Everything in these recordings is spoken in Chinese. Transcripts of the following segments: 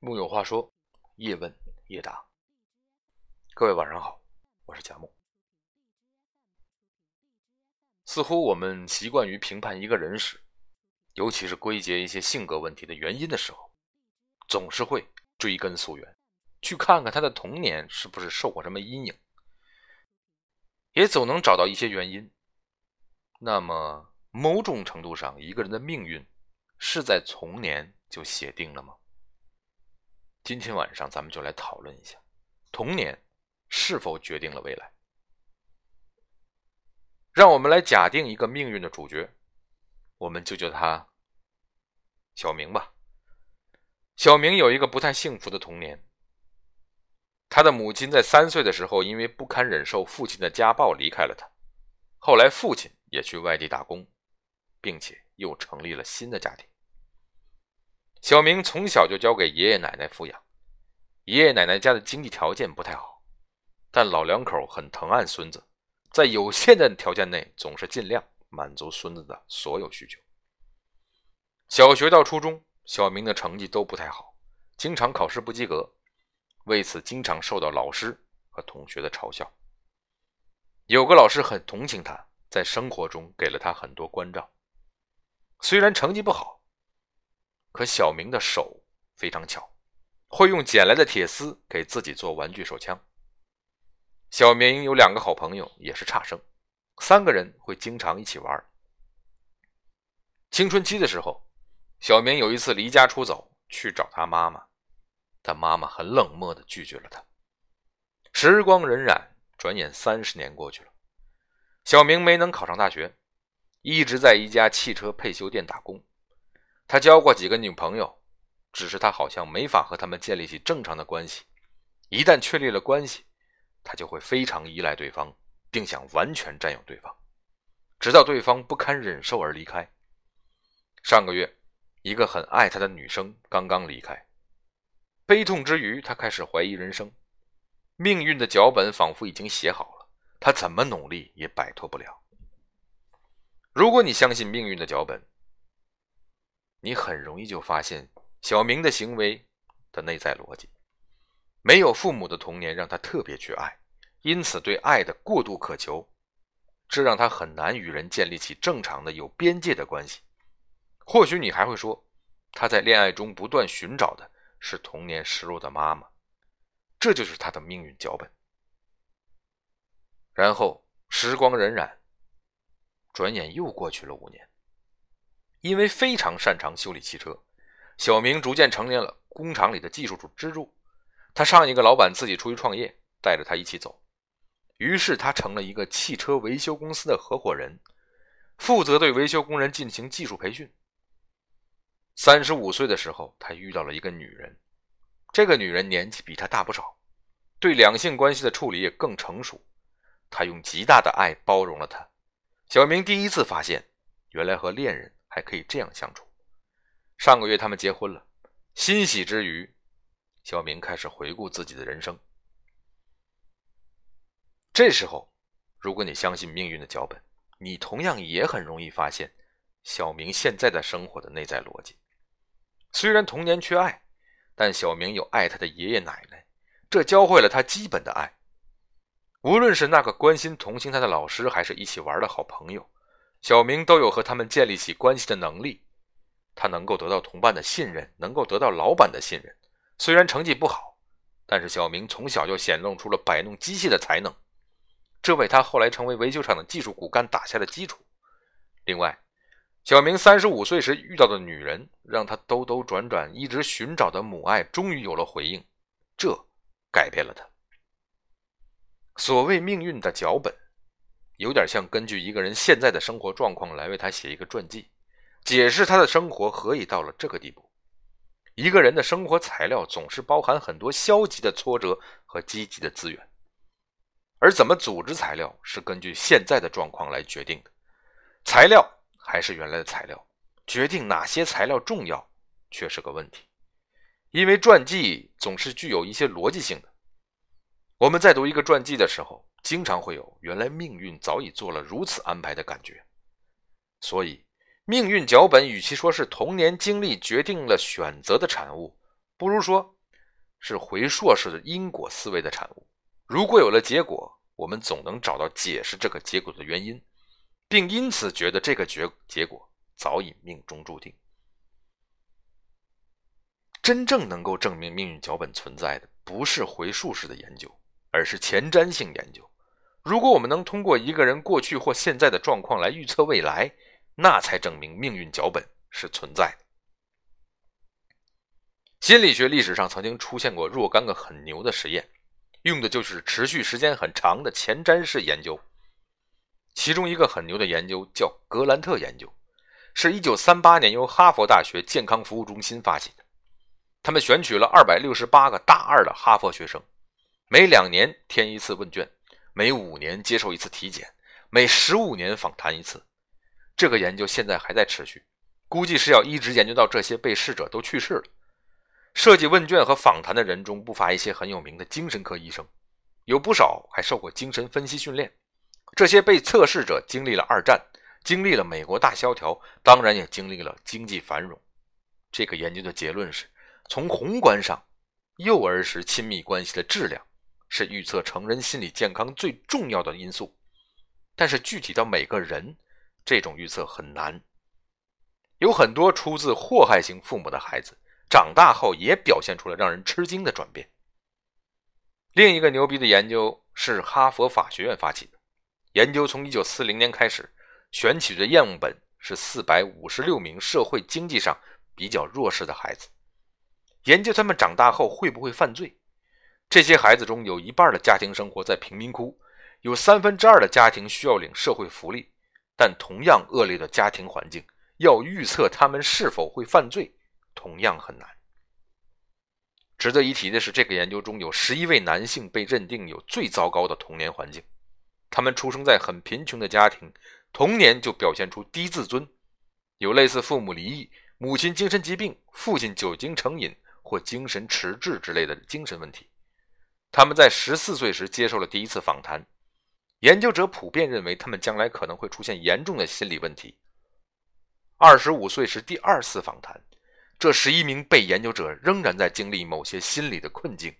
木有话说，叶问叶答。各位晚上好，我是贾木。似乎我们习惯于评判一个人时，尤其是归结一些性格问题的原因的时候，总是会追根溯源，去看看他的童年是不是受过什么阴影，也总能找到一些原因。那么，某种程度上，一个人的命运是在童年就写定了吗？今天晚上咱们就来讨论一下，童年是否决定了未来？让我们来假定一个命运的主角，我们就叫他小明吧。小明有一个不太幸福的童年，他的母亲在三岁的时候因为不堪忍受父亲的家暴离开了他，后来父亲也去外地打工，并且又成立了新的家庭。小明从小就交给爷爷奶奶抚养，爷爷奶奶家的经济条件不太好，但老两口很疼爱孙子，在有限的条件内，总是尽量满足孙子的所有需求。小学到初中，小明的成绩都不太好，经常考试不及格，为此经常受到老师和同学的嘲笑。有个老师很同情他，在生活中给了他很多关照，虽然成绩不好。可小明的手非常巧，会用捡来的铁丝给自己做玩具手枪。小明有两个好朋友，也是差生，三个人会经常一起玩。青春期的时候，小明有一次离家出走去找他妈妈，但妈妈很冷漠的拒绝了他。时光荏苒，转眼三十年过去了，小明没能考上大学，一直在一家汽车配修店打工。他交过几个女朋友，只是他好像没法和他们建立起正常的关系。一旦确立了关系，他就会非常依赖对方，并想完全占有对方，直到对方不堪忍受而离开。上个月，一个很爱他的女生刚刚离开，悲痛之余，他开始怀疑人生。命运的脚本仿佛已经写好了，他怎么努力也摆脱不了。如果你相信命运的脚本，你很容易就发现小明的行为的内在逻辑。没有父母的童年让他特别缺爱，因此对爱的过度渴求，这让他很难与人建立起正常的有边界的关系。或许你还会说，他在恋爱中不断寻找的是童年失落的妈妈，这就是他的命运脚本。然后时光荏苒，转眼又过去了五年。因为非常擅长修理汽车，小明逐渐成为了工厂里的技术主支柱。他上一个老板自己出去创业，带着他一起走，于是他成了一个汽车维修公司的合伙人，负责对维修工人进行技术培训。三十五岁的时候，他遇到了一个女人，这个女人年纪比他大不少，对两性关系的处理也更成熟。他用极大的爱包容了她。小明第一次发现，原来和恋人。还可以这样相处。上个月他们结婚了，欣喜之余，小明开始回顾自己的人生。这时候，如果你相信命运的脚本，你同样也很容易发现小明现在的生活的内在逻辑。虽然童年缺爱，但小明有爱他的爷爷奶奶，这教会了他基本的爱。无论是那个关心同情他的老师，还是一起玩的好朋友。小明都有和他们建立起关系的能力，他能够得到同伴的信任，能够得到老板的信任。虽然成绩不好，但是小明从小就显露出了摆弄机械的才能，这为他后来成为维修厂的技术骨干打下了基础。另外，小明三十五岁时遇到的女人，让他兜兜转转一直寻找的母爱终于有了回应，这改变了他。所谓命运的脚本。有点像根据一个人现在的生活状况来为他写一个传记，解释他的生活何以到了这个地步。一个人的生活材料总是包含很多消极的挫折和积极的资源，而怎么组织材料是根据现在的状况来决定的。材料还是原来的材料，决定哪些材料重要却是个问题。因为传记总是具有一些逻辑性的。我们在读一个传记的时候。经常会有原来命运早已做了如此安排的感觉，所以命运脚本与其说是童年经历决定了选择的产物，不如说是回溯式的因果思维的产物。如果有了结果，我们总能找到解释这个结果的原因，并因此觉得这个结结果早已命中注定。真正能够证明命运脚本存在的，不是回溯式的研究，而是前瞻性研究。如果我们能通过一个人过去或现在的状况来预测未来，那才证明命运脚本是存在的。心理学历史上曾经出现过若干个很牛的实验，用的就是持续时间很长的前瞻式研究。其中一个很牛的研究叫格兰特研究，是一九三八年由哈佛大学健康服务中心发起的。他们选取了二百六十八个大二的哈佛学生，每两年填一次问卷，每五年接受一次体检，每十五年访谈一次。这个研究现在还在持续，估计是要一直研究到这些被试者都去世了。设计问卷和访谈的人中不乏一些很有名的精神科医生，有不少还受过精神分析训练。这些被测试者经历了二战，经历了美国大萧条，当然也经历了经济繁荣。这个研究的结论是：从宏观上，幼儿时亲密关系的质量是预测成人心理健康最重要的因素。但是具体到每个人，这种预测很难，有很多出自祸害型父母的孩子，长大后也表现出了让人吃惊的转变。另一个牛逼的研究是哈佛法学院发起的，研究从1940年开始，选取的样本是456名社会经济上比较弱势的孩子，研究他们长大后会不会犯罪。这些孩子中有一半的家庭生活在贫民窟，有三分之二的家庭需要领社会福利。但同样恶劣的家庭环境，要预测他们是否会犯罪，同样很难。值得一提的是，这个研究中有十一位男性被认定有最糟糕的童年环境，他们出生在很贫穷的家庭，童年就表现出低自尊，有类似父母离异、母亲精神疾病、父亲酒精成瘾或精神迟滞之类的精神问题。他们在十四岁时接受了第一次访谈。研究者普遍认为，他们将来可能会出现严重的心理问题。二十五岁时第二次访谈，这十一名被研究者仍然在经历某些心理的困境。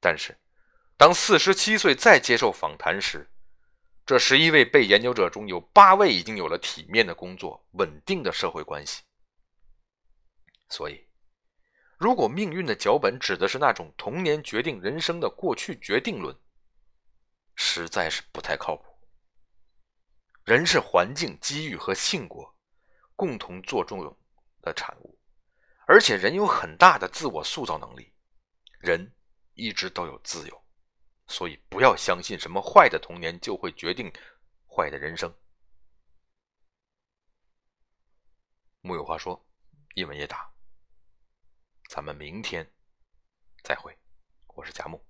但是，当四十七岁再接受访谈时，这十一位被研究者中有八位已经有了体面的工作、稳定的社会关系。所以，如果命运的脚本指的是那种童年决定人生的过去决定论，实在是不太靠谱。人是环境、机遇和性格共同作用的产物，而且人有很大的自我塑造能力。人一直都有自由，所以不要相信什么坏的童年就会决定坏的人生。木有话说，一文也打，咱们明天再会。我是贾木。